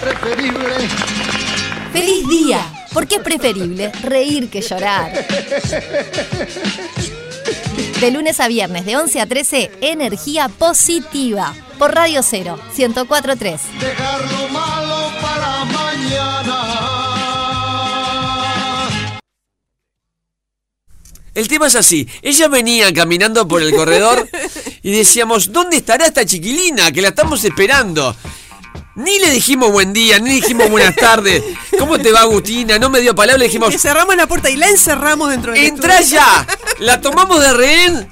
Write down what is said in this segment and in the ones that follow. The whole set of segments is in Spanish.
preferible. ¡Feliz día! Porque es preferible reír que llorar. De lunes a viernes, de 11 a 13, energía positiva. Por Radio 0, 1043. Dejar lo malo para mañana. El tema es así. Ella venía caminando por el corredor y decíamos, ¿dónde estará esta chiquilina? Que la estamos esperando. Ni le dijimos buen día, ni le dijimos buenas tardes. ¿Cómo te va, Agustina? No me dio palabra, le dijimos, Le cerramos la puerta y la encerramos dentro del ¡entra ya! La tomamos de rehén.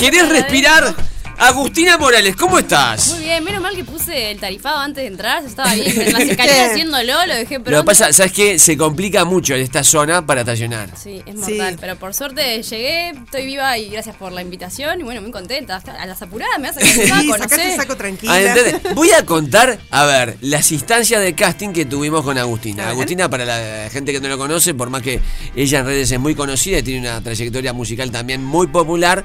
¿Querés respirar? Agustina Morales, ¿cómo estás? Muy bien, menos mal que puse el tarifado antes de entrar, yo estaba ahí en las escaleras haciéndolo, lo dejé pronto. Lo que pasa, ¿sabes qué? Se complica mucho en esta zona para estacionar. Sí, es Sí. mortal, pero por suerte llegué, estoy viva y gracias por la invitación y bueno, muy contenta. A las apuradas me vas a sacar el Sí, saco, no sacaste sé. el saco tranquila. Ah. Voy a contar, a ver, las instancias de casting que tuvimos con Agustina. Agustina, para la gente que no lo conoce, por más que ella en redes es muy conocida y tiene una trayectoria musical también muy popular.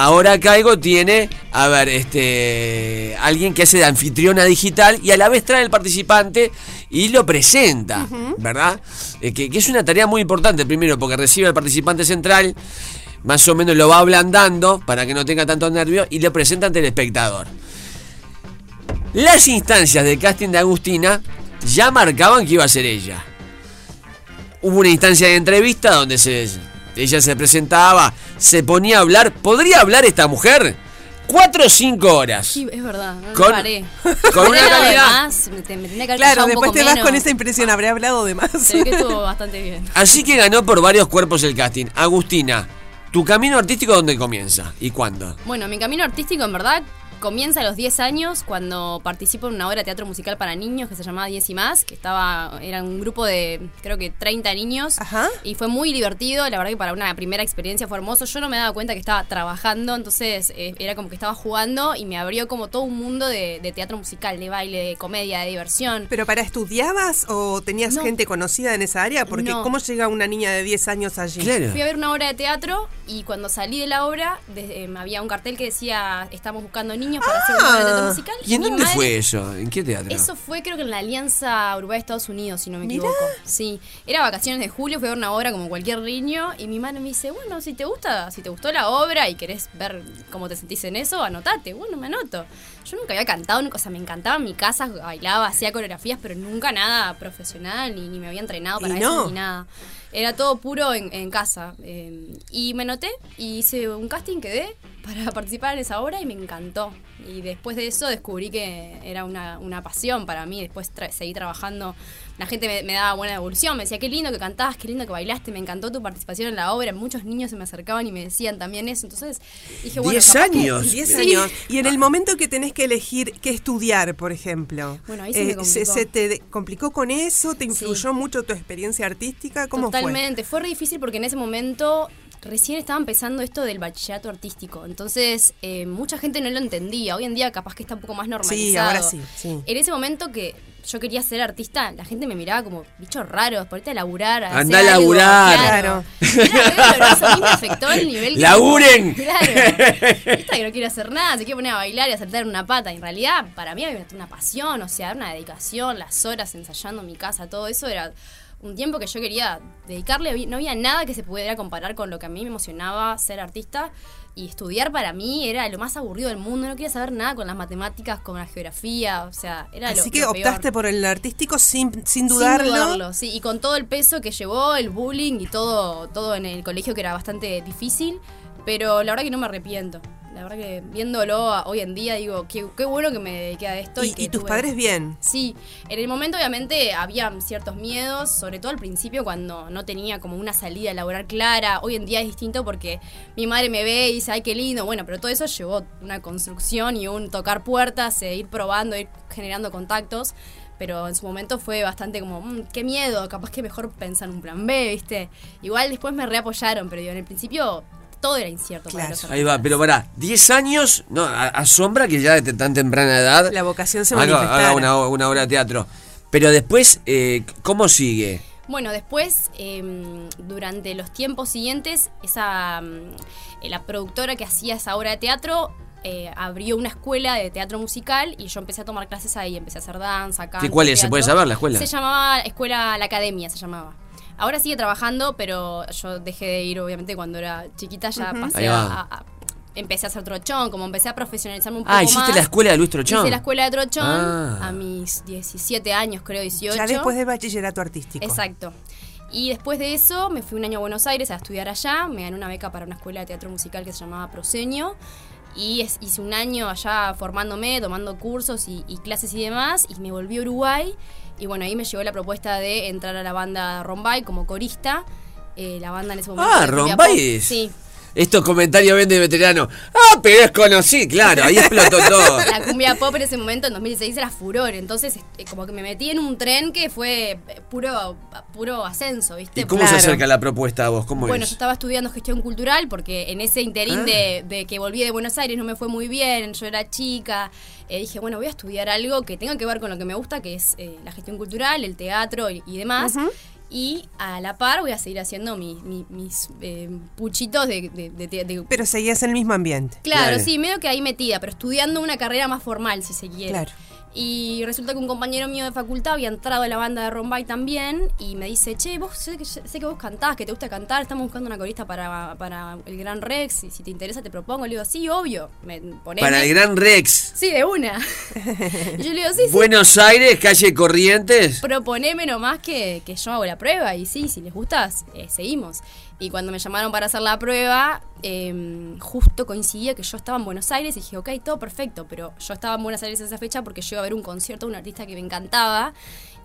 Ahora Caigo tiene, a ver, este, alguien que hace de anfitriona digital y a la vez trae al participante y lo presenta, ¿verdad? Eh, que, que es una tarea muy importante, primero porque recibe al participante central, más o menos lo va ablandando para que no tenga tanto nervio y lo presenta ante el espectador. Las instancias de casting de Agustina ya marcaban que iba a ser ella. Hubo una instancia de entrevista donde se, ella se presentaba, se ponía a hablar. ¿Podría hablar esta mujer? Cuatro o cinco horas. Sí, es verdad, no, Con- paré. con una calidad. más, me, te- me tenía que haber Claro, un después poco te vas menos. con esa impresión, habré hablado de más. Se ve que estuvo bastante bien. Así que ganó por varios cuerpos el casting. Agustina, ¿tu camino artístico dónde comienza? ¿Y cuándo? Bueno, mi camino artístico en verdad comienza a los 10 años cuando participo en una obra de teatro musical para niños que se llamaba 10 y más, que estaba era un grupo de creo que 30 niños Ajá. y fue muy divertido, la verdad que para una primera experiencia fue hermoso. Yo no me daba cuenta que estaba trabajando, entonces eh, era como que estaba jugando y me abrió como todo un mundo de, de teatro musical, de baile, de comedia, de diversión. ¿Pero para estudiabas o tenías No. gente conocida en esa área? Porque No. ¿cómo llega una niña de 10 años allí? Claro. Fui a ver una obra de teatro y cuando salí de la obra de- eh, había un cartel que decía estamos buscando niños para hacer teatro Ah. musical. ¿Y en dónde madre- fue eso? ¿En qué teatro? Eso fue creo que en la Alianza Uruguay-Estados Unidos, si no me Mirá. equivoco. Sí. Era vacaciones de julio, fui a ver una obra como cualquier niño y mi madre me dice, bueno, si te gusta, si te gustó la obra y querés ver cómo te sentís en eso, anotate. Bueno, me anoto. Yo nunca había cantado, o sea, me encantaba en mi casa, bailaba, hacía coreografías, pero nunca nada profesional, ni, ni me había entrenado para eso, ni nada. Era todo puro en, en casa. eh, y me anoté y hice un casting, quedé para participar en esa obra y me encantó. Y después de eso descubrí que era una, una pasión para mí. Después tra- seguí trabajando. La gente me, me daba buena devolución, me decía, qué lindo que cantabas, qué lindo que bailaste, me encantó tu participación en la obra. Muchos niños se me acercaban y me decían también eso. Entonces dije, bueno, Diez capaz que- años. 10 Sí. años. Y en el momento que tenés que elegir qué estudiar, por ejemplo. eh, Bueno, ahí se me complicó. se te complicó con eso? ¿Te influyó mucho tu experiencia artística? ¿Cómo Totalmente, fue? re difícil porque en ese momento recién estaba empezando esto del bachillerato artístico. Entonces, eh, mucha gente no lo entendía. Hoy en día capaz que está un poco más normalizado. ahora sí, sí. En ese momento que yo quería ser artista, la gente me miraba como bichos raros, ponete a laburar. A Andá a algo". laburar. Claro. Era re doloroso, a mí me afectó el nivel que- ¡Laburen! Claro. Esta que no quiere hacer nada, se quiere poner a bailar y a saltar una pata. En realidad, para mí había una pasión, o sea, una dedicación, las horas ensayando en mi casa, todo eso era un tiempo que yo quería dedicarle. No había nada que se pudiera comparar con lo que a mí me emocionaba ser artista. Y estudiar para mí era lo más aburrido del mundo. No quería saber nada con las matemáticas, con la geografía. O sea, era lo Así que lo optaste peor. por el artístico sin, sin Sin dudarlo. dudarlo, sí. Y con todo el peso que llevó, el bullying y todo, todo en el colegio que era bastante difícil. Pero la verdad que no me arrepiento. La verdad que viéndolo hoy en día digo, qué, qué bueno que me dediqué a esto. Y, Y, que y tus tuve- padres bien. Sí, en el momento obviamente había ciertos miedos, sobre todo al principio cuando no tenía como una salida laboral clara. Hoy en día es distinto porque mi madre me ve y dice, ay, qué lindo. Bueno, pero todo eso llevó una construcción y un tocar puertas, e ir probando, ir generando contactos. Pero en su momento fue bastante como, "Mm, qué miedo, capaz que mejor pensar en un plan B, ¿viste? Igual después me reapoyaron, pero digo, en el principio todo era incierto para Claro. los Ahí va, pero pará, 10 años, no, a- asombra que ya de tan temprana edad La vocación se haga, manifestara. haga una, una obra de teatro. Pero después, eh, ¿cómo sigue? Bueno, después, eh, durante los tiempos siguientes, esa mm, eh, la productora que hacía esa obra de teatro eh, abrió una escuela de teatro musical y yo empecé a tomar clases ahí, empecé a hacer danza, canto. ¿Y cuál es? ¿Se puede saber la escuela? Se llamaba Escuela La Academia, se llamaba. Ahora sigue trabajando, pero yo dejé de ir, obviamente, cuando era chiquita, ya pasé a, a- Empecé a hacer trochón, como empecé a profesionalizarme un poco Ah, más. hiciste la escuela de Luis Trochón. Hice la escuela de trochón Ah. a mis 17 años, creo, 18. Ya después del bachillerato artístico. Exacto. Y después de eso me fui un año a Buenos Aires a estudiar allá. Me gané una beca para una escuela de teatro musical que se llamaba Proseño. Y es- hice un año allá formándome, tomando cursos y, y clases y demás. Y me volví a Uruguay. Y bueno, ahí me llegó la propuesta de entrar a la banda Rombay como corista. Eh, la banda en ese momento. Ah, Rombay es- Sí. Estos comentarios ven de veterano. Ah, pero es conocido. Claro, ahí explotó todo. La cumbia pop en ese momento, en 2016, era furor. Entonces, eh, como que me metí en un tren que fue eh, puro, puro ascenso, ¿viste? ¿Y cómo Claro. se acerca la propuesta a vos? ¿Cómo Bueno, yo es? estaba estudiando gestión cultural porque en ese interín Ah. de, de que volví de Buenos Aires no me fue muy bien, yo era chica, eh, dije, bueno, voy a estudiar algo que tenga que ver con lo que me gusta, que es eh, la gestión cultural, el teatro y, y demás. Y a la par voy a seguir haciendo mi- mi- mis eh, puchitos de, de- de- de- de- Pero seguías en el mismo ambiente. Claro, Claro. sí, medio que ahí metida, pero estudiando una carrera más formal, si se quiere. Claro. Y resulta que un compañero mío de facultad había entrado a la banda de Rombay también y me dice, che, vos sé que, sé que vos cantás, que te gusta cantar, estamos buscando una corista para, para el Gran Rex, y si te interesa te propongo. Le digo, sí, obvio, me, poneme". Para el Gran Rex. Sí, de una. y yo le digo, sí, sí, Buenos Aires, calle Corrientes. proponeme nomás que, que yo hago la prueba y sí, si les gusta, eh, seguimos. Y cuando me llamaron para hacer la prueba, eh, justo coincidía que yo estaba en Buenos Aires y dije, ok, todo perfecto, pero yo estaba en Buenos Aires esa fecha porque yo iba a ver un concierto de un artista que me encantaba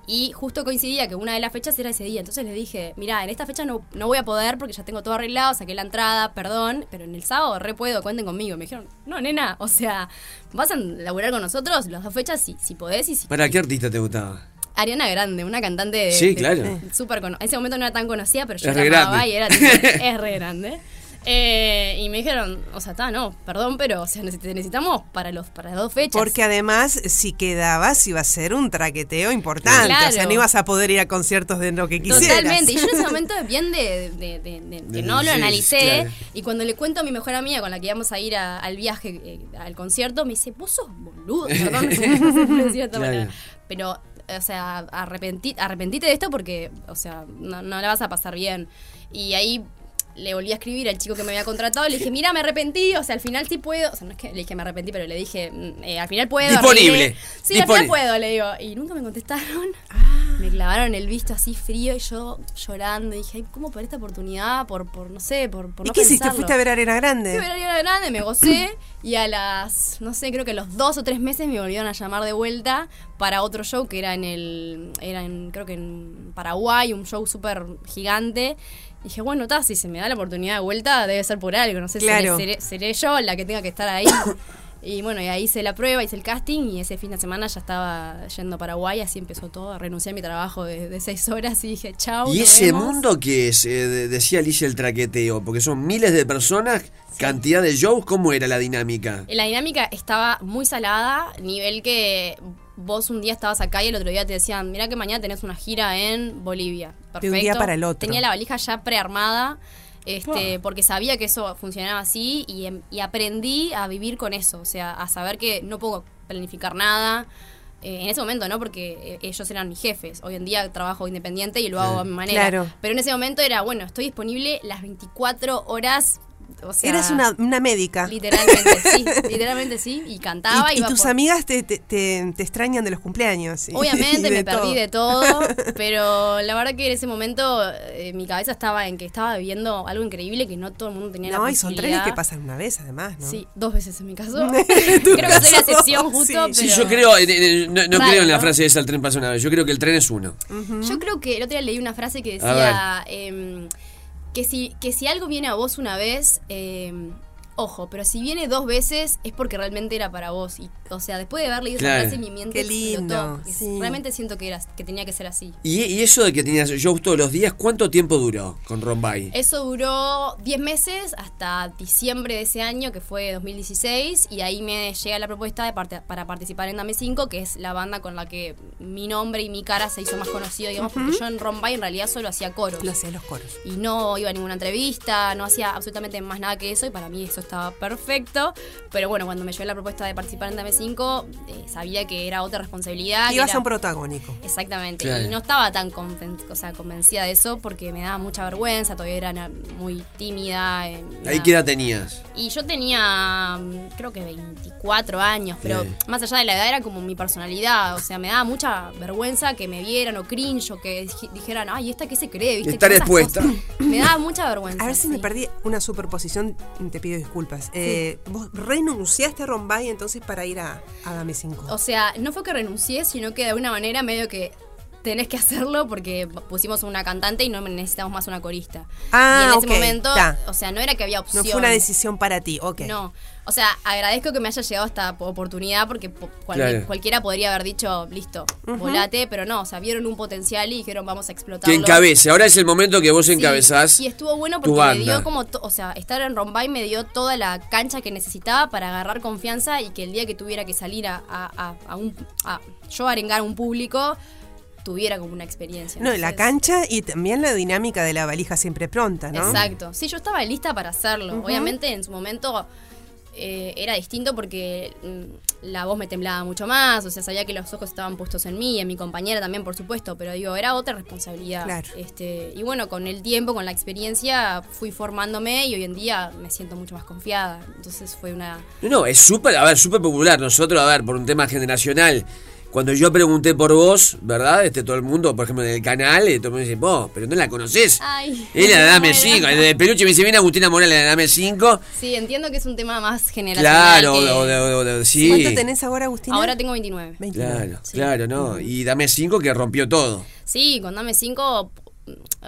y justo coincidía que una de las fechas era ese día. Entonces les dije, mira, en esta fecha no, no voy a poder porque ya tengo todo arreglado, saqué la entrada, perdón, pero en el sábado re puedo, cuenten conmigo. Me dijeron, no, nena, o sea, vas a laburar con nosotros las dos fechas si, si podés y si ¿Para qué artista te gustaba? Ariana Grande, una cantante de, Sí, de- claro. de- súper En ese momento no era tan conocida, pero yo Es la amaba y era tipo, es re grande. Eh, y me dijeron, o sea, está, no, perdón, pero o sea, necesitamos para los para las dos fechas. Porque además, si quedabas, iba a ser un traqueteo importante. Claro. O sea, no ibas a poder ir a conciertos de lo que quisieras. Totalmente. Y yo en ese momento bien de, de- de- de- De- que no lo sí, analicé. claro. Y cuando le cuento a mi mejor amiga con la que íbamos a ir a- al viaje, eh, al concierto, me dice, vos sos boludo. Perdón, de cierta Claro. manera. Pero, o sea, arrepentí, arrepentite de esto porque, o sea, no, no la vas a pasar bien. Y ahí le volví a escribir al chico que me había contratado. Le dije, mira, me arrepentí. O sea, al final sí puedo. O sea, no es que le dije me arrepentí, pero le dije, mm, eh, al final puedo. Disponible. arreglé. Sí, Disponible. al final puedo, le digo. Y nunca me contestaron. Me clavaron el visto así frío y yo llorando. Y dije, ay, ¿cómo por esta oportunidad? Por, por no sé, por, por ¿Y no qué hiciste? pensarlo. ¿Fuiste a ver a Arena Fui a Grande? ver a Ariana Grande, me gocé y a las, no sé, creo que a los dos o tres meses me volvieron a llamar de vuelta para otro show que era en el, era en, creo que en Paraguay, un show súper gigante. Y dije, bueno, ta, si se me da la oportunidad de vuelta, debe ser por algo, no sé, Claro. seré, seré, seré yo la que tenga que estar ahí. Y bueno, y ahí hice la prueba, hice el casting y ese fin de semana ya estaba yendo a Paraguay, así empezó todo, renuncié a mi trabajo de, de seis horas y dije, chao. ¿Y ese vemos". mundo que es, eh, de- decía Alicia el traqueteo? Porque son miles de personas, cantidad de shows, ¿cómo era la dinámica? La dinámica estaba muy salada, nivel que vos un día estabas acá y el otro día te decían, mira que mañana tenés una gira en Bolivia. De un día para el otro. Tenía la valija ya prearmada, este, porque sabía que eso funcionaba así y, em- y aprendí a vivir con eso, o sea, a saber que no puedo planificar nada. Eh, en ese momento, ¿no? Porque eh, ellos eran mis jefes. Hoy en día trabajo independiente y lo hago a mi manera. Claro. Pero en ese momento era, bueno, estoy disponible las 24 horas. O sea, Eras una, una médica. Literalmente, sí, literalmente sí, y cantaba. y, y tus por- amigas te, te, te- te extrañan de los cumpleaños. y- Obviamente y me perdí de todo, pero la verdad que en ese momento eh, mi cabeza estaba en que estaba viviendo algo increíble que no todo el mundo tenía la No, y son posibilidad. trenes que pasan una vez, además, ¿no? Sí, dos veces en mi caso. Creo que soy la excepción justo, Sí. Sí, pero yo creo, eh, eh, no, no Raro, creo en la ¿no? frase esa, el tren pasa una vez, yo creo que el tren es uno. Yo creo que el otro día leí una frase que A decía em, que si que si algo viene a vos una vez, em, ojo, pero si viene dos veces es porque realmente era para vos. Y, o sea, después de haber leído Claro. esa frase, mi mente Qué lindo, explotó, porque sí. Realmente siento que era que tenía que ser así. Y, y eso de que tenías shows todos los días, ¿cuánto tiempo duró con Rombay? Eso duró 10 meses hasta diciembre de ese año, que fue 2016, y ahí me llega la propuesta de parte- para participar en Dame 5, que es la banda con la que mi nombre y mi cara se hizo más conocido, digamos, porque yo en Rombay en realidad solo hacía coros. Lo hacía los coros. Y no iba a ninguna entrevista, no hacía absolutamente más nada que eso, y para mí eso estaba perfecto. Pero bueno, cuando me llegó la propuesta de participar en Dame 5, eh, sabía que era otra responsabilidad. Ibas era- a un protagónico. Exactamente. Claro. Y no estaba tan conven- o sea, convencida de eso porque me daba mucha vergüenza, todavía era muy tímida. eh, Ahí qué edad tenías. Y yo tenía, mm, creo que 24 años, pero Sí. más allá de la edad era como mi personalidad. O sea, me daba mucha vergüenza que me vieran o cringe o que dij- dijeran, ay, ¿esta qué se cree? ¿Viste? Estar expuesta. Me daba mucha vergüenza. A ver si me perdí una superposición, te pido disculpas. Eh, vos renunciaste a Rombay entonces para ir a, a Dame 5. O sea, no fue que renuncié, sino que de alguna manera medio que tenés que hacerlo porque pusimos una cantante y no necesitamos más una corista. Ah, y en ok, ese momento, ta. o sea, no era que había no opción. fue una decisión para ti, ok. No, o sea, agradezco que me haya llegado esta oportunidad porque po- cual- Claro. cualquiera podría haber dicho, listo, volate, pero no, o sea, vieron un potencial y dijeron, vamos a Que explotarlo. encabece. Ahora es el momento que vos Sí, encabezás. Y estuvo bueno tu porque me dio como, o sea, estar en Rombay me dio toda la cancha que necesitaba para agarrar confianza y que el día que tuviera que salir a, a, a- a un, a yo arengar a un público, tuviera como una experiencia. No, la cancha y también la dinámica de la valija siempre pronta, ¿no? Exacto. Sí, yo estaba lista para hacerlo. Obviamente en su momento eh, era distinto porque mm, la voz me temblaba mucho más, o sea, sabía que los ojos estaban puestos en mí, en mi compañera también, por supuesto, pero digo, era otra responsabilidad. Claro. Este, y bueno, con el tiempo, con la experiencia, fui formándome y hoy en día me siento mucho más confiada. Entonces fue una... No, no, es súper, a ver, súper popular. Nosotros, a ver, por un tema generacional. Cuando yo pregunté por vos, ¿verdad? Este, todo el mundo, por ejemplo, en el canal, eh, todo el mundo dice, vos, pero no la conocés. Ay, Él la Dame bueno. 5. El de Peluche me dice, viene Agustina Morales, la Dame 5. Sí, entiendo que es un tema más generacional. Claro, que- o de- o de- o de- sí. ¿Cuánto tenés ahora, Agustina? Ahora tengo 29. 29. Claro, claro, ¿no? Y Dame 5 que rompió todo. Sí, con Dame 5,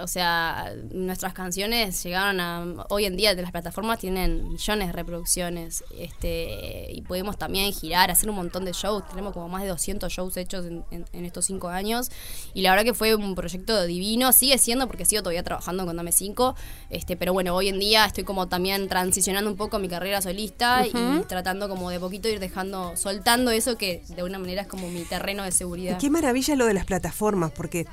o sea, nuestras canciones llegaron a. Hoy en día de las plataformas tienen millones de reproducciones. este Y podemos también girar, hacer un montón de shows. Tenemos como más de 200 shows hechos en, en- en estos cinco años. Y la verdad que fue un proyecto divino. Sigue siendo, porque sigo todavía trabajando con Dame 5. Este, pero bueno, hoy en día estoy como también transicionando un poco mi carrera solista y tratando como de poquito ir dejando, soltando eso que de alguna manera es como mi terreno de seguridad. Qué maravilla lo de las plataformas, porque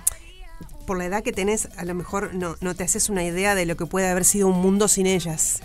por la edad que tenés, a lo mejor no, no te haces una idea de lo que puede haber sido un mundo sin ellas.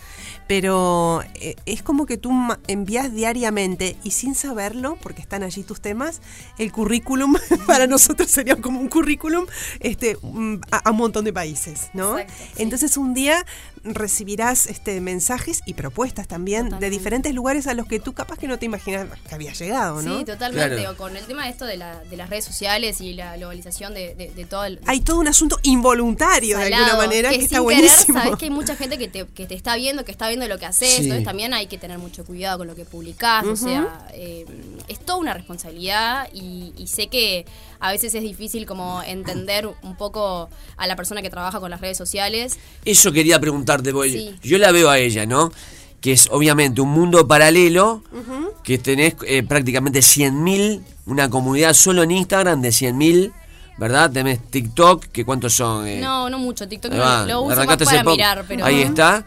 Pero eh, es como que tú envías diariamente y sin saberlo, porque están allí tus temas, el currículum, para nosotros sería como un currículum este, mm, a, a un montón de países, ¿no? Exacto, sí. Entonces un día recibirás este, mensajes y propuestas también de diferentes lugares a los que tú capaz que no te imaginas que habías llegado, ¿no? Sí, totalmente. Claro. O con el tema de esto de, la, de las redes sociales y la globalización de, de, de todo el. hay todo un asunto involuntario de alguna manera que, que está sin buenísimo. Querer, sabes que hay mucha gente que te, que te está viendo, que está viendo lo que haces. Sí. Entonces también hay que tener mucho cuidado con lo que publicás. O sea, eh, es toda una responsabilidad y, y sé que a veces es difícil como entender un poco a la persona que trabaja con las redes sociales. Eso quería preguntarte, porque Sí. yo la veo a ella, ¿no? Que es obviamente un mundo paralelo, que tenés eh, prácticamente 100.000, una comunidad solo en Instagram de 100.000, ¿verdad? Tenés TikTok, que cuántos son... Eh, No, no mucho. TikTok no- lo uso más para poco. mirar, pero. Ahí está.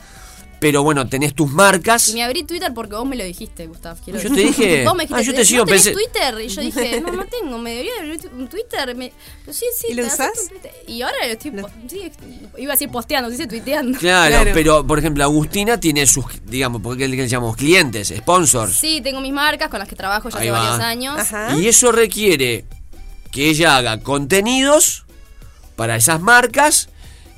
Pero bueno, tenés tus marcas. Y me abrí Twitter porque vos me lo dijiste, Gustav. quiero Yo decir. te dije- Vos me dijiste, ah, yo te "¿No sigo, tenés pensé- Twitter? Y yo dije, no, no tengo, me debería abrir un Twitter. Me- pero sí, sí, ¿Y lo usás? Y ahora lo estoy. sí, iba a decir posteando, dice tuiteando. Claro, Claro. pero por ejemplo, Agustina tiene sus, digamos, porque le llamamos clientes, sponsors. Sí, tengo mis marcas con las que trabajo ya Ahí hace va. varios años. Ajá. Y eso requiere que ella haga contenidos para esas marcas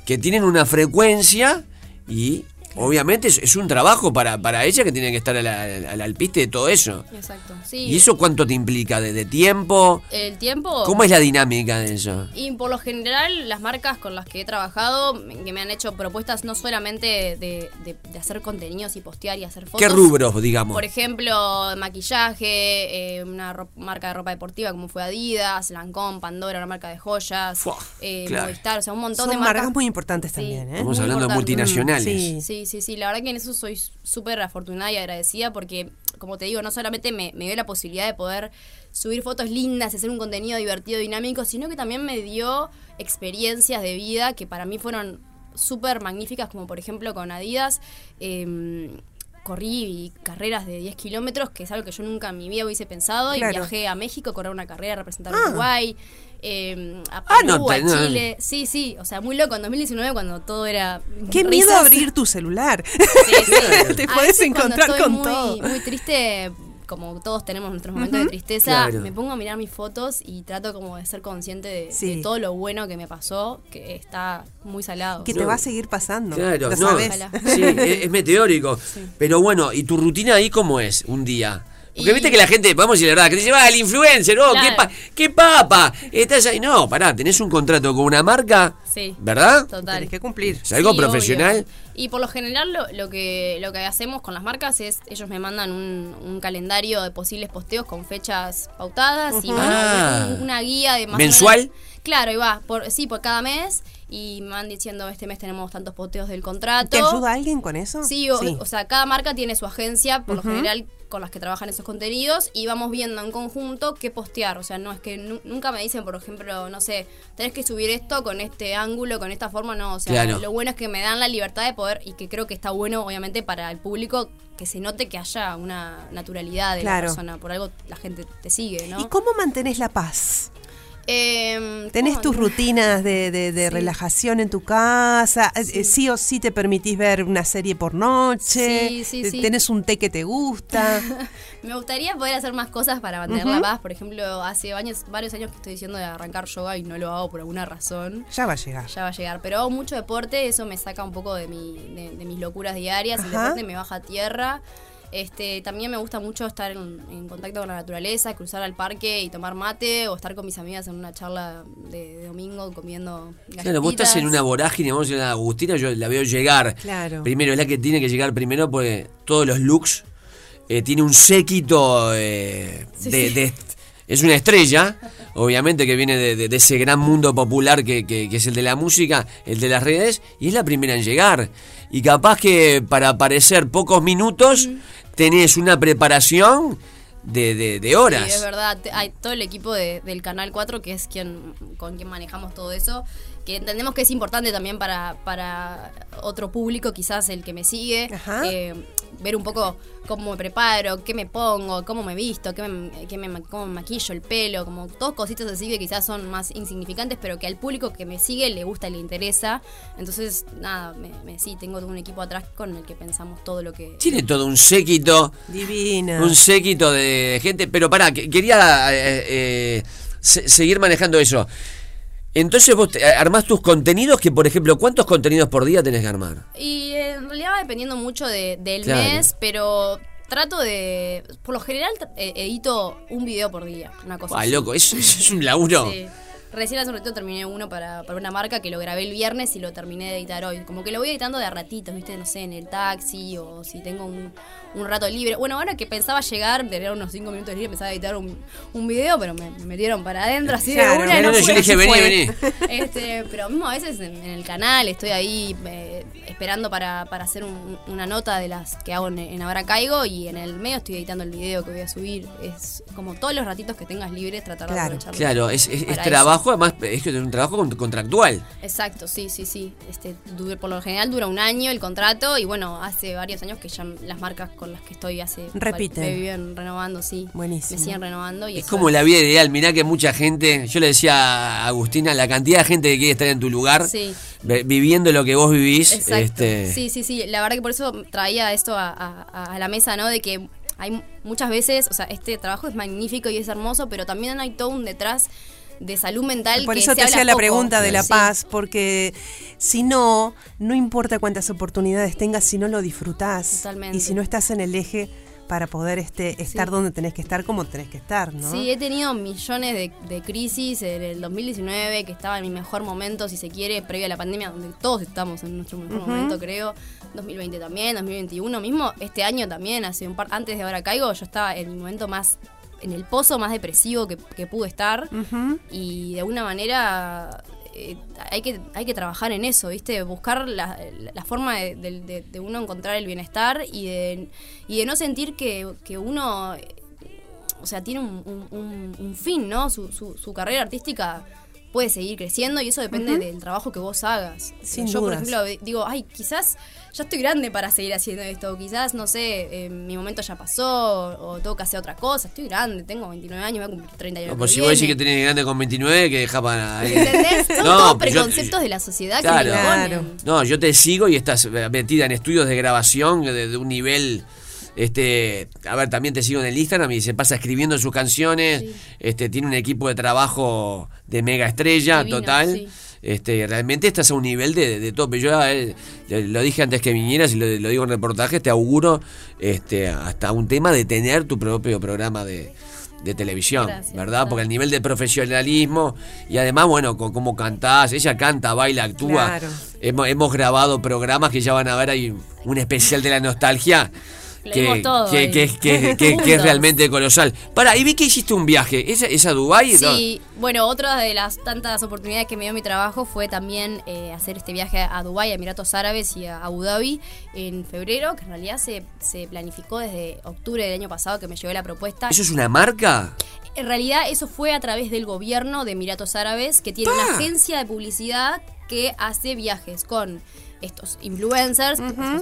que tienen una frecuencia y obviamente es, es un trabajo para, para ella que tiene que estar al, al, al piste de todo eso. Exacto, sí. ¿Y eso cuánto te implica? ¿De, de tiempo? El tiempo. ¿Cómo es la dinámica de eso? Y por lo general, las marcas con las que he trabajado, que me han hecho propuestas no solamente de, de- de hacer contenidos y postear y hacer fotos. ¿Qué rubros, digamos? Por ejemplo, maquillaje, eh, una marca de ropa deportiva como fue Adidas, Lancôme, Pandora, una marca de joyas, Fua, eh, claro. Movistar, o sea, un montón Son de marcas. marcas muy importantes Sí. también, ¿eh? Estamos muy hablando de multinacionales. Sí. Sí, sí, sí, la verdad que en eso soy súper afortunada y agradecida porque, como te digo, no solamente me, me dio la posibilidad de poder subir fotos lindas, hacer un contenido divertido, dinámico, sino que también me dio experiencias de vida que para mí fueron súper magníficas, como por ejemplo con Adidas. eh, corrí carreras de 10 kilómetros, que es algo que yo nunca en mi vida hubiese pensado. Claro. Y viajé a México a correr una carrera, a representar a Ah. Uruguay. Eh, a Ah, no, Perú, a te- no, no. Chile. Sí, sí, o sea, muy loco. En 2019, cuando todo era. Qué miedo abrir tu celular. Sí, sí. Te A puedes encontrar estoy con muy, todo. Muy triste, como todos tenemos nuestros momentos de tristeza, Claro. me pongo a mirar mis fotos y trato como de ser consciente de, Sí. de todo lo bueno que me pasó, que está muy salado. Que te va a seguir pasando. Claro, lo no, sabes. Sí, es, es meteórico. Pero bueno, ¿y tu rutina ahí cómo es un día? Porque Y- viste que la gente, vamos a decir la verdad, que te lleva al influencer, oh, qué, pa- qué papa, estás ahí. No, pará, tenés un contrato con una marca, Sí. ¿verdad? Total. Tenés que cumplir. Es algo Sí, profesional. obvio. Y por lo general lo, lo que lo que hacemos con las marcas es ellos me mandan un, un calendario de posibles posteos con fechas pautadas y bueno, Ah. un- una guía de más o ¿Mensual? menos- claro, y va, por, sí, por cada mes y me van diciendo este mes tenemos tantos posteos del contrato. ¿Te ayuda alguien con eso? Sí, o, o sea, cada marca tiene su agencia, por lo general con las que trabajan esos contenidos, y vamos viendo en conjunto qué postear. O sea, no es que nu- nunca me dicen, por ejemplo, no sé, tenés que subir esto con este ángulo, con esta forma, no. O sea, Claro. lo bueno es que me dan la libertad de poder, y que creo que está bueno, obviamente, para el público, que se note que haya una naturalidad de Claro. la persona. Por algo la gente te sigue, ¿no? ¿Y cómo mantenés la paz? Em, ¿Tenés tus rutinas de, de- de Sí. relajación en tu casa? Eh, Sí. ¿Sí o sí te permitís ver una serie por noche? Sí, sí, Eh, sí. ¿Tenés un té que te gusta? Me gustaría poder hacer más cosas para mantener la paz. Por ejemplo, hace años, varios años que estoy diciendo de arrancar yoga y no lo hago por alguna razón. ya va a llegar. Ya va a llegar. Pero hago mucho deporte, eso me saca un poco de, mi, de, de mis locuras diarias. El Ajá. deporte me baja a tierra. Este, también me gusta mucho estar en, en contacto con la naturaleza, cruzar al parque y tomar mate o estar con mis amigas en una charla de, de domingo comiendo Claro, vos estás en galletitas. una vorágine, vamos a decir, Agustina, yo la veo llegar. Claro. Primero, es la que tiene que llegar primero porque todos los looks eh, tiene un séquito eh, Sí, de, sí. de- es una estrella, obviamente que viene de, de- de ese gran mundo popular que, que- que es el de la música, el de las redes, y es la primera en llegar. Y capaz que para aparecer pocos minutos tenés una preparación de, de- de horas. Sí, es verdad. Hay todo el equipo de- del Canal 4, que es quien con quien manejamos todo eso, que entendemos que es importante también para, para otro público, quizás el que me sigue, Ajá. eh, ver un poco cómo me preparo, qué me pongo, cómo me visto, qué me, qué me cómo me maquillo el pelo, como todas cositas así que quizás son más insignificantes, pero que al público que me sigue le gusta y le interesa. Entonces, nada, me, me- sí, tengo un equipo atrás con el que pensamos todo lo que... Tiene todo un séquito. Divina. Un séquito de gente, pero pará, que- quería eh, eh, se- seguir manejando eso. Entonces vos te- armás tus contenidos, que por ejemplo, ¿cuántos contenidos por día tenés que armar? Y eh, en realidad va dependiendo mucho de- del Claro. mes, pero trato de. Por lo general eh, edito un video por día, una cosa Ah, loco, eso, eso es un laburo. Sí. Recién hace un ratito terminé uno para, para una marca que lo grabé el viernes y lo terminé de editar hoy. Como que lo voy editando de a ratitos, ¿viste? No sé, en el taxi o si tengo un, un rato libre. Bueno, ahora que pensaba llegar, tener unos 5 minutos libres, empezaba a editar un, un video, pero me, me metieron para adentro así Claro. de una. No, no, yo dije, vení, vení. Este, pero mismo a veces en, en el canal estoy ahí eh, esperando para, para hacer un- una nota de las que hago en, en Ahora Caigo y en el medio estoy editando el video que voy a subir. Es como todos los ratitos que tengas libres tratar de Claro. aprovecharlos. Claro, es, es- es para trabajo, además, es que es un trabajo con- contractual. Exacto, sí, sí, sí. Este, por lo general dura un año el contrato y bueno, hace varios años que ya las marcas con las que estoy hace... Repiten. Me viven renovando, sí. Buenísimo. Me siguen renovando y Es como la vida ideal. Mirá que mucha gente, yo le decía a Agustina, la cantidad de gente que quiere estar en tu lugar, Sí. vi- viviendo lo que vos vivís. Exacto. Este, Sí, sí, sí. La verdad que por eso traía esto a, a- a la mesa, ¿no? De que hay muchas veces, o sea, este trabajo es magnífico y es hermoso, pero también hay todo un detrás de salud mental. Por que eso te hacía la poco. pregunta de la Sí. paz, porque si no, no importa cuántas oportunidades tengas, si no lo disfrutás. Totalmente. Y si no estás en el eje para poder este, estar Sí. donde tenés que estar, como tenés que estar, ¿no? Sí, he tenido millones de, de crisis en el 2019, que estaba en mi mejor momento, si se quiere, previo a la pandemia, donde todos estamos en nuestro mejor momento, creo. 2020 también, 2021 mismo, este año también, hace un par, antes de ahora caigo, yo estaba en mi momento más, en el pozo más depresivo que, que pude estar. Y de alguna manera eh, hay, que, hay que trabajar en eso, ¿viste? Buscar la, la- forma de, de- de- uno encontrar el bienestar y de, y de no sentir que, que uno, eh, o sea, tiene un, un- un- un fin, ¿no? Su, su- su carrera artística puede seguir creciendo y eso depende del trabajo que vos hagas. Sin Yo, por dudas. ejemplo, digo, ay, quizás ya estoy grande para seguir haciendo esto, o quizás, no sé, eh, mi momento ya pasó, o tengo que hacer otra cosa, estoy grande, tengo 29 años, voy a cumplir 30 años. No, pues si vos decís que tenés grande con 29, que deja para. ¿Entendés? Son No, todos pero yo- preconceptos de la sociedad Claro. que me. No, yo te sigo y estás metida en estudios de grabación de, de un nivel. Este, a ver, también te sigo en el Instagram y se pasa escribiendo sus canciones. Sí. Este, tiene un equipo de trabajo de mega estrella Divino, total. sí. Este, realmente estás a un nivel de, de tope. Yo eh, lo dije antes que vinieras y lo, lo digo en reportajes, te auguro este, hasta un tema de tener tu propio programa de, de televisión, Gracias, ¿verdad? Porque el nivel de profesionalismo y además, bueno, con cómo cantás, ella canta, baila, actúa. Claro. Hemos, hemos grabado programas que ya van a ver ahí un especial de la nostalgia. Que, todo que, es realmente colosal. Para, y vi que hiciste un viaje. ¿Es, es a Dubái? Sí, bueno, otra de las tantas oportunidades que me dio mi trabajo fue también eh, hacer este viaje a Dubái, a Emiratos Árabes y a Abu Dhabi en febrero, que en realidad se, se planificó desde octubre del año pasado que me llegó la propuesta. ¿Eso es una marca? En realidad eso fue a través del gobierno de Emiratos Árabes, que tiene una agencia de publicidad que hace viajes con estos influencers,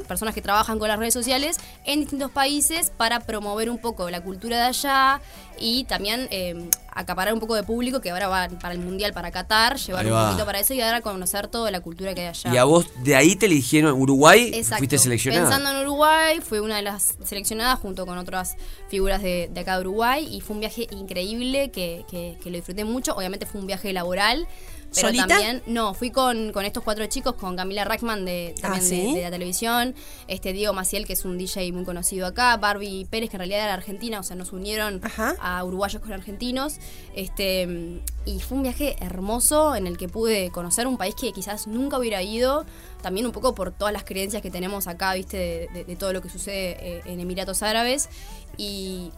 personas que trabajan con las redes sociales en distintos países para promover un poco la cultura de allá y también eh, acaparar un poco de público que ahora va para el Mundial para Qatar, llevar un poquito para eso y dar a conocer toda la cultura que hay allá. Y a vos de ahí te eligieron Uruguay, Exacto. fuiste seleccionada. Pensando en Uruguay, fue una de las seleccionadas junto con otras figuras de, de acá de Uruguay y fue un viaje increíble que, que- que lo disfruté mucho. Obviamente fue un viaje laboral. Pero ¿Solita? también, no, fui con, con estos cuatro chicos, con Camila Rackman de, también Ah, de- ¿sí? de, la televisión, este Diego Maciel, que es un DJ muy conocido acá, Barbie Pérez, que en realidad era argentina, o sea, nos unieron Ajá. a uruguayos con argentinos. Este, y fue un viaje hermoso en el que pude conocer un país que quizás nunca hubiera ido. También un poco por todas las creencias que tenemos acá, viste, de, de- todo lo que sucede eh, en Emiratos Árabes. Y,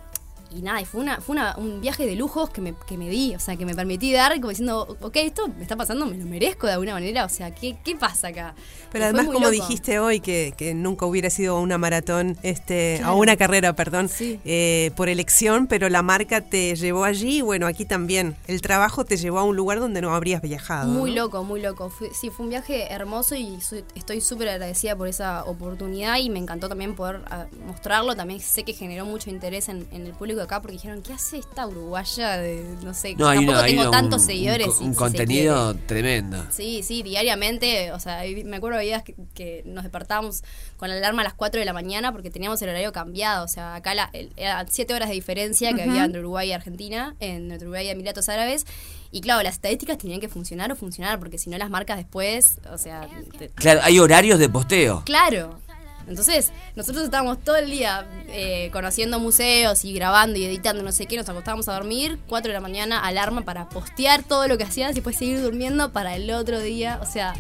y nada, y fue, una, fue una- un viaje de lujos que me, que me di, o sea, que me permití dar, como diciendo, ok, esto me está pasando, me lo merezco de alguna manera, o sea, ¿qué, qué pasa acá? Pero además, como loco. dijiste hoy, que, que nunca hubiera sido una maratón, este, Claro. o una carrera, perdón, Sí. eh, por elección, pero la marca te llevó allí, y bueno, aquí también. El trabajo te llevó a un lugar donde no habrías viajado. Muy ¿no? loco, muy loco. Sí, fue un viaje hermoso y soy- estoy súper agradecida por esa oportunidad y me encantó también poder ah, mostrarlo. También sé que generó mucho interés en, en el público de acá porque dijeron, ¿qué hace esta uruguaya de, no sé, No, hay tampoco una- tengo tantos un- seguidores. Un, si- un si se contenido tremendo. Sí, sí, diariamente, o sea, me acuerdo de días que, que nos despertábamos con la alarma a las 4 de la mañana porque teníamos el horario cambiado, o sea, acá la, el- eran 7 horas de diferencia que había entre Uruguay y Argentina, en- entre Uruguay y Emiratos Árabes, y claro, las estadísticas tenían que funcionar o funcionar, porque si no las marcas después, o sea, te- Claro, hay horarios de posteo. claro. Entonces, nosotros estábamos todo el día eh, conociendo museos y grabando y editando, no sé qué, nos acostábamos a dormir, 4 de la mañana, alarma para postear todo lo que hacías y después seguir durmiendo para el otro día. O sea,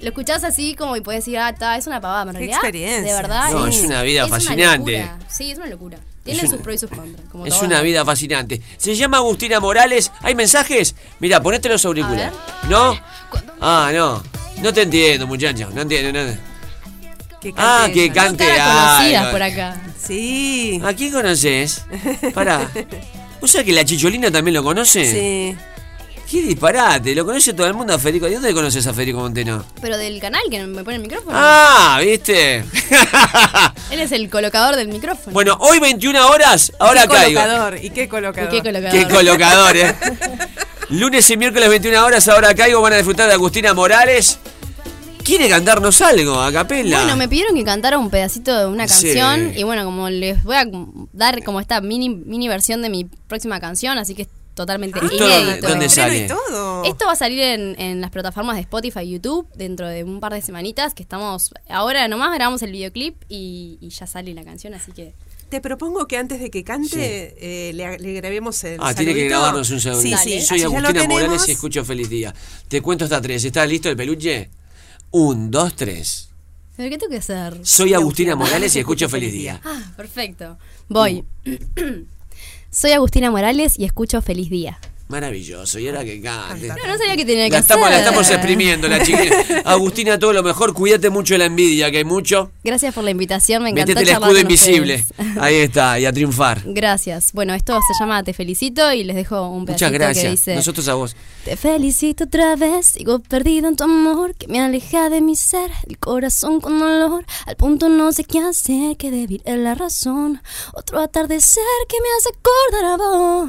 lo escuchás así como y puedes decir, ah, está, es una pavada, en Qué realidad, experiencia. de verdad. No, es una vida fascinante. Sí, es una locura. Tiene sus pros y sus contras. Como Es todo. una vida fascinante. Se llama Agustina Morales. ¿Hay mensajes? Mira, ponete los auriculares. ¿No? Ah, no. No te entiendo, muchacho. No entiendo nada. Que Ah, que cante. Conocidas ay. por acá. Sí. ¿A quién conoces? Pará. ¿Vos sabés que la Chicholina también lo conoce? Sí. Qué disparate. Lo conoce todo el mundo a Federico. ¿De dónde conoces a Federico Monteno? Pero del canal que me pone el micrófono. Ah, ¿viste? Él es el colocador del micrófono. bueno, hoy 21 horas. Ahora qué caigo. colocador. ¿Y qué colocador? ¿Y qué colocador? Qué colocador, eh. Lunes y miércoles 21 horas, ahora caigo, van a disfrutar de Agustina Morales. ¿Quiere cantarnos algo a capela? Bueno, me pidieron que cantara un pedacito de una Sí. canción y bueno, como les voy a dar como esta mini mini versión de mi próxima canción, así que es totalmente ¿Esto inédito. dónde- sale? todo. Esto va a salir en, en las plataformas de Spotify y YouTube dentro de un par de semanitas que estamos ahora nomás grabamos el videoclip y, y ya sale la canción, así que Te propongo que antes de que cante eh, le, le grabemos el Ah, tiene que grabarnos un segundo. Sí, sí. Soy así ya lo Agustina Morales y escucho Feliz Día. Te cuento hasta tres. ¿Estás listo el peluche? Un, dos, tres. ¿Pero qué tengo que hacer? Soy Agustina Morales y escucho Feliz Día. Ah, perfecto. Voy. Soy Agustina Morales y escucho Feliz Día. Maravilloso. Y ahora que cante. Canta. No, no sabía que tenía que La estamos, la hacer. estamos exprimiendo, la chiquilla. Agustina, todo lo mejor. Cuídate mucho de la envidia, que hay mucho. Gracias por la invitación, me encantó Métete el escudo invisible. ustedes. Ahí está, y a triunfar. Gracias. Bueno, esto se llama Te felicito y les dejo un pedacito Muchas gracias. que dice Nosotros a vos. Te felicito otra vez, sigo perdido en tu amor que me aleja de mi ser, el corazón con dolor, al punto no sé qué hacer, que débil es la razón, otro atardecer que me hace acordar a vos.